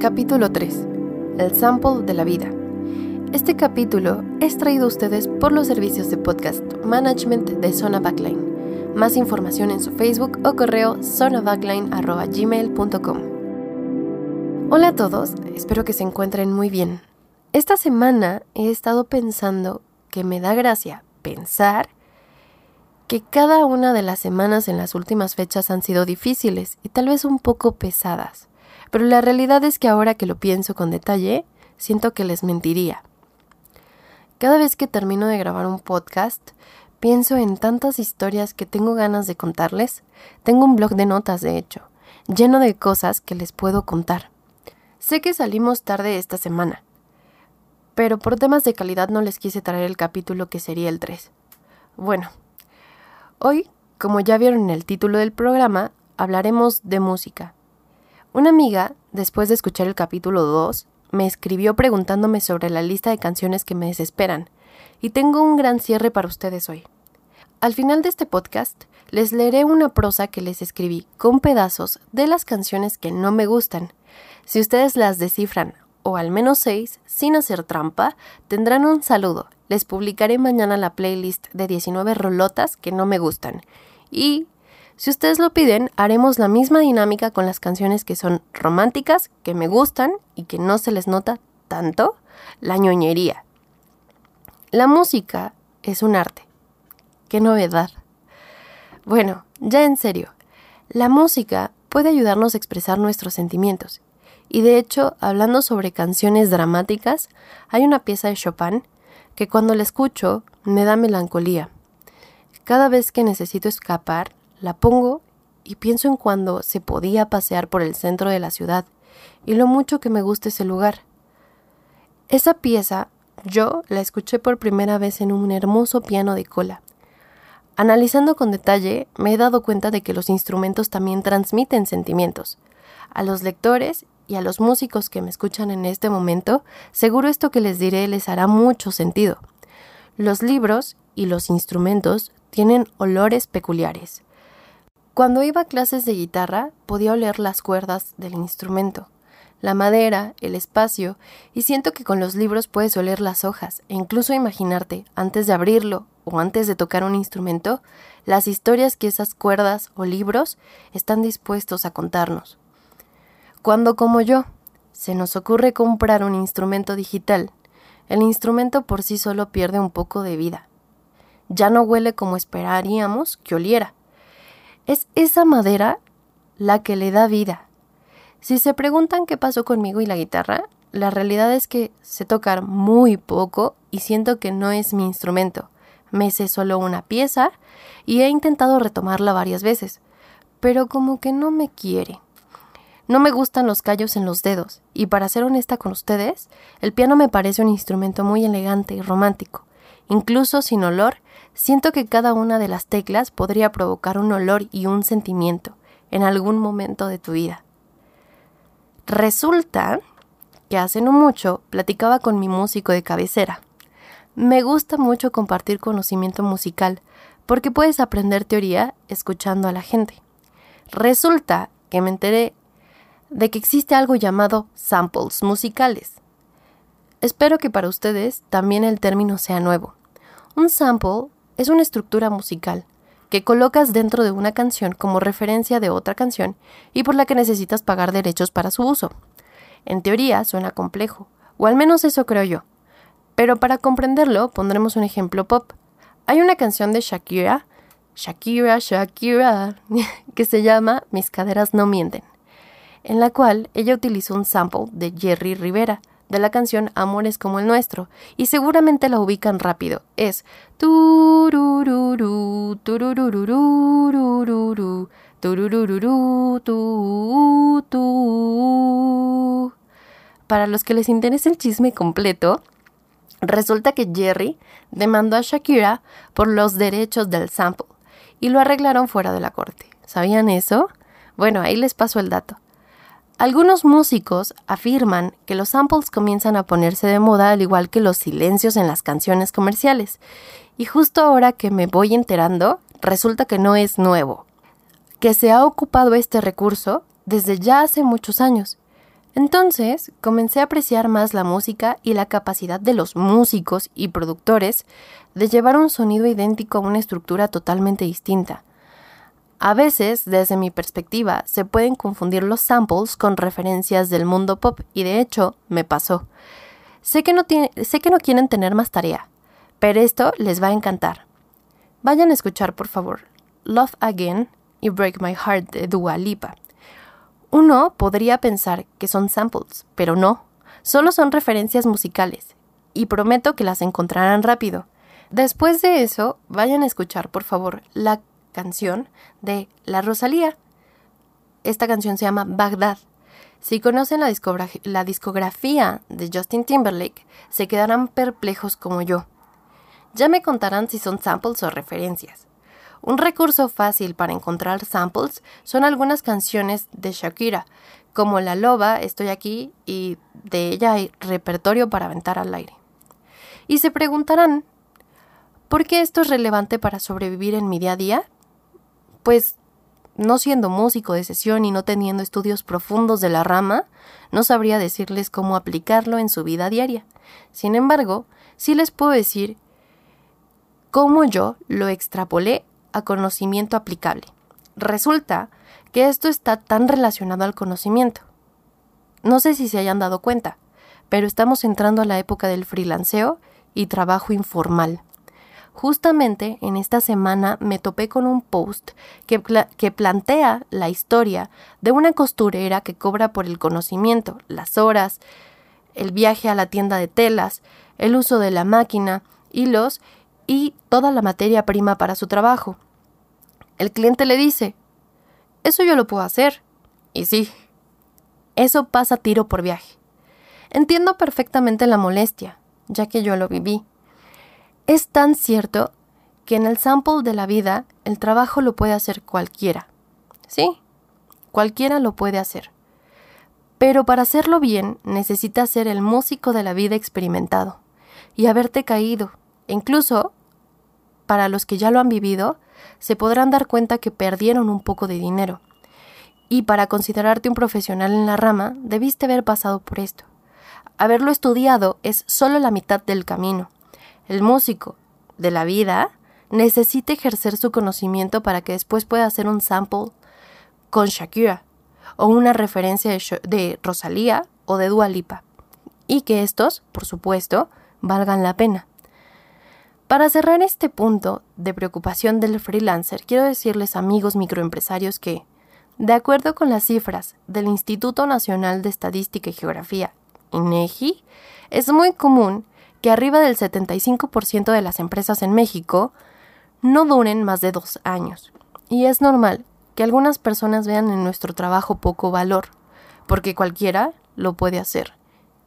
Capítulo 3. El sample de la vida. Este capítulo es traído a ustedes por los servicios de podcast management de Zona Backline. Más información en su Facebook o correo zonabackline.gmail.com. Hola a todos, espero que se encuentren muy bien. Esta semana he estado pensando que me da gracia pensar que cada una de las semanas en las últimas fechas han sido difíciles y tal vez un poco pesadas, pero la realidad es que ahora que lo pienso con detalle, siento que les mentiría. Cada vez que termino de grabar un podcast, pienso en tantas historias que tengo ganas de contarles. Tengo un blog de notas, de hecho, lleno de cosas que les puedo contar. Sé que salimos tarde esta semana, pero por temas de calidad no les quise traer el capítulo que sería el 3. Bueno, Hoy, como ya vieron en el título del programa, hablaremos de música. Una amiga, después de escuchar el capítulo 2, me escribió preguntándome sobre la lista de canciones que me desesperan, y tengo un gran cierre para ustedes hoy. Al final de este podcast, les leeré una prosa que les escribí con pedazos de las canciones que no me gustan. Si ustedes las descifran, o al menos seis, sin hacer trampa, tendrán un saludo les publicaré mañana la playlist de 19 rolotas que no me gustan. Y, si ustedes lo piden, haremos la misma dinámica con las canciones que son románticas, que me gustan y que no se les nota tanto, la ñoñería. La música es un arte. ¡Qué novedad! Bueno, ya en serio, la música puede ayudarnos a expresar nuestros sentimientos. Y de hecho, hablando sobre canciones dramáticas, hay una pieza de Chopin que cuando la escucho me da melancolía. Cada vez que necesito escapar, la pongo y pienso en cuando se podía pasear por el centro de la ciudad y lo mucho que me gusta ese lugar. Esa pieza yo la escuché por primera vez en un hermoso piano de cola. Analizando con detalle, me he dado cuenta de que los instrumentos también transmiten sentimientos. A los lectores y a los músicos que me escuchan en este momento, seguro esto que les diré les hará mucho sentido. Los libros y los instrumentos tienen olores peculiares. Cuando iba a clases de guitarra podía oler las cuerdas del instrumento, la madera, el espacio, y siento que con los libros puedes oler las hojas e incluso imaginarte, antes de abrirlo o antes de tocar un instrumento, las historias que esas cuerdas o libros están dispuestos a contarnos. Cuando como yo se nos ocurre comprar un instrumento digital, el instrumento por sí solo pierde un poco de vida. Ya no huele como esperaríamos que oliera. Es esa madera la que le da vida. Si se preguntan qué pasó conmigo y la guitarra, la realidad es que sé tocar muy poco y siento que no es mi instrumento. Me sé solo una pieza y he intentado retomarla varias veces, pero como que no me quiere. No me gustan los callos en los dedos, y para ser honesta con ustedes, el piano me parece un instrumento muy elegante y romántico. Incluso sin olor, siento que cada una de las teclas podría provocar un olor y un sentimiento en algún momento de tu vida. Resulta que hace no mucho platicaba con mi músico de cabecera. Me gusta mucho compartir conocimiento musical, porque puedes aprender teoría escuchando a la gente. Resulta que me enteré de que existe algo llamado samples musicales. Espero que para ustedes también el término sea nuevo. Un sample es una estructura musical que colocas dentro de una canción como referencia de otra canción y por la que necesitas pagar derechos para su uso. En teoría suena complejo, o al menos eso creo yo. Pero para comprenderlo pondremos un ejemplo pop. Hay una canción de Shakira, Shakira, Shakira, que se llama Mis caderas no mienten en la cual ella utilizó un sample de Jerry Rivera de la canción Amores como el nuestro, y seguramente la ubican rápido. Es. Para los que les interese el chisme completo, resulta que Jerry demandó a Shakira por los derechos del sample y lo arreglaron fuera de la corte. ¿Sabían eso? Bueno, ahí les paso el dato. Algunos músicos afirman que los samples comienzan a ponerse de moda al igual que los silencios en las canciones comerciales. Y justo ahora que me voy enterando, resulta que no es nuevo, que se ha ocupado este recurso desde ya hace muchos años. Entonces comencé a apreciar más la música y la capacidad de los músicos y productores de llevar un sonido idéntico a una estructura totalmente distinta. A veces, desde mi perspectiva, se pueden confundir los samples con referencias del mundo pop y de hecho me pasó. Sé que no, sé que no quieren tener más tarea, pero esto les va a encantar. Vayan a escuchar, por favor, Love Again y Break My Heart de Dua Lipa. Uno podría pensar que son samples, pero no, solo son referencias musicales, y prometo que las encontrarán rápido. Después de eso, vayan a escuchar, por favor, la canción de La Rosalía. Esta canción se llama Bagdad. Si conocen la, la discografía de Justin Timberlake, se quedarán perplejos como yo. Ya me contarán si son samples o referencias. Un recurso fácil para encontrar samples son algunas canciones de Shakira, como La Loba, Estoy aquí, y de ella hay repertorio para aventar al aire. Y se preguntarán, ¿por qué esto es relevante para sobrevivir en mi día a día? Pues no siendo músico de sesión y no teniendo estudios profundos de la rama, no sabría decirles cómo aplicarlo en su vida diaria. Sin embargo, sí les puedo decir cómo yo lo extrapolé a conocimiento aplicable. Resulta que esto está tan relacionado al conocimiento. No sé si se hayan dado cuenta, pero estamos entrando a la época del freelanceo y trabajo informal. Justamente en esta semana me topé con un post que, plantea la historia de una costurera que cobra por el conocimiento, las horas, el viaje a la tienda de telas, el uso de la máquina, hilos y toda la materia prima para su trabajo. El cliente le dice, eso yo lo puedo hacer. Y sí, eso pasa tiro por viaje. Entiendo perfectamente la molestia, ya que yo lo viví. Es tan cierto que en el sample de la vida el trabajo lo puede hacer cualquiera. Sí, cualquiera lo puede hacer. Pero para hacerlo bien necesitas ser el músico de la vida experimentado y haberte caído, incluso para los que ya lo han vivido, se podrán dar cuenta que perdieron un poco de dinero. Y para considerarte un profesional en la rama, debiste haber pasado por esto. Haberlo estudiado es solo la mitad del camino. El músico de la vida necesita ejercer su conocimiento para que después pueda hacer un sample con Shakira o una referencia de, Rosalía o de Dua Lipa. Y que estos, por supuesto, valgan la pena. Para cerrar este punto de preocupación del freelancer, quiero decirles amigos microempresarios que, de acuerdo con las cifras del Instituto Nacional de Estadística y Geografía, INEGI, es muy común que arriba del 75% de las empresas en México no duren más de dos años. Y es normal que algunas personas vean en nuestro trabajo poco valor, porque cualquiera lo puede hacer.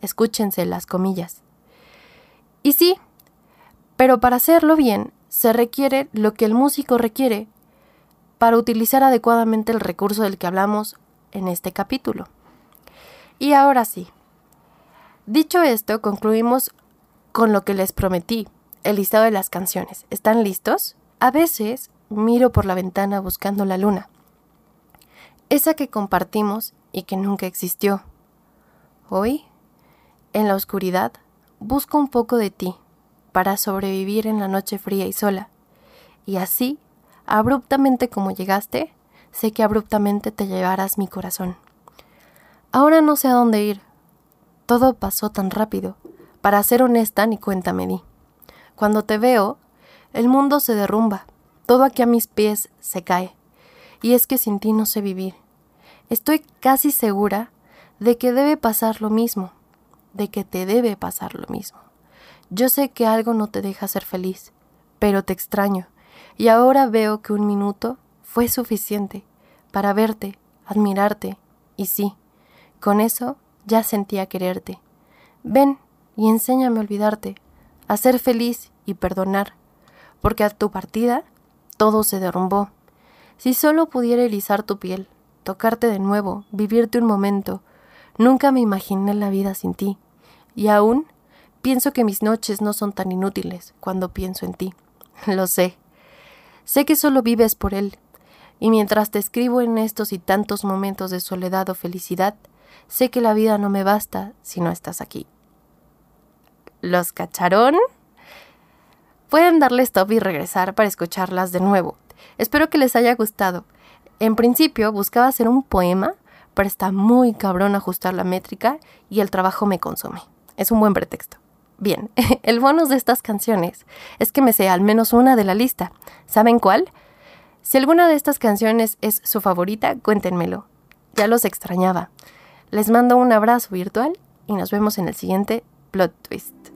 Escúchense las comillas. Y sí, pero para hacerlo bien, se requiere lo que el músico requiere para utilizar adecuadamente el recurso del que hablamos en este capítulo. Y ahora sí. Dicho esto, concluimos con lo que les prometí, el listado de las canciones. ¿Están listos? A veces miro por la ventana buscando la luna, esa que compartimos y que nunca existió. Hoy, en la oscuridad, busco un poco de ti para sobrevivir en la noche fría y sola. Y así, abruptamente como llegaste, sé que abruptamente te llevarás mi corazón. Ahora no sé a dónde ir. Todo pasó tan rápido. Para ser honesta, ni cuenta me di. Cuando te veo, el mundo se derrumba, todo aquí a mis pies se cae. Y es que sin ti no sé vivir. Estoy casi segura de que debe pasar lo mismo, de que te debe pasar lo mismo. Yo sé que algo no te deja ser feliz, pero te extraño, y ahora veo que un minuto fue suficiente para verte, admirarte, y sí, con eso ya sentía quererte. Ven y enséñame a olvidarte, a ser feliz y perdonar, porque a tu partida todo se derrumbó. Si solo pudiera erizar tu piel, tocarte de nuevo, vivirte un momento, nunca me imaginé la vida sin ti, y aún Pienso que mis noches no son tan inútiles cuando pienso en ti. Lo sé. Sé que solo vives por él. Y mientras te escribo en estos y tantos momentos de soledad o felicidad, Sé que la vida no me basta si no estás aquí. ¿Los cacharon? Pueden darle stop y regresar para escucharlas de nuevo. Espero que les haya gustado. En principio buscaba hacer un poema, pero está muy cabrón ajustar la métrica y el trabajo me consume. Es un buen pretexto. Bien, el bonus de estas canciones es que me sé al menos una de la lista. ¿Saben cuál? Si alguna de estas canciones es su favorita, cuéntenmelo. Ya los extrañaba. Les mando un abrazo virtual y nos vemos en el siguiente Plot Twist.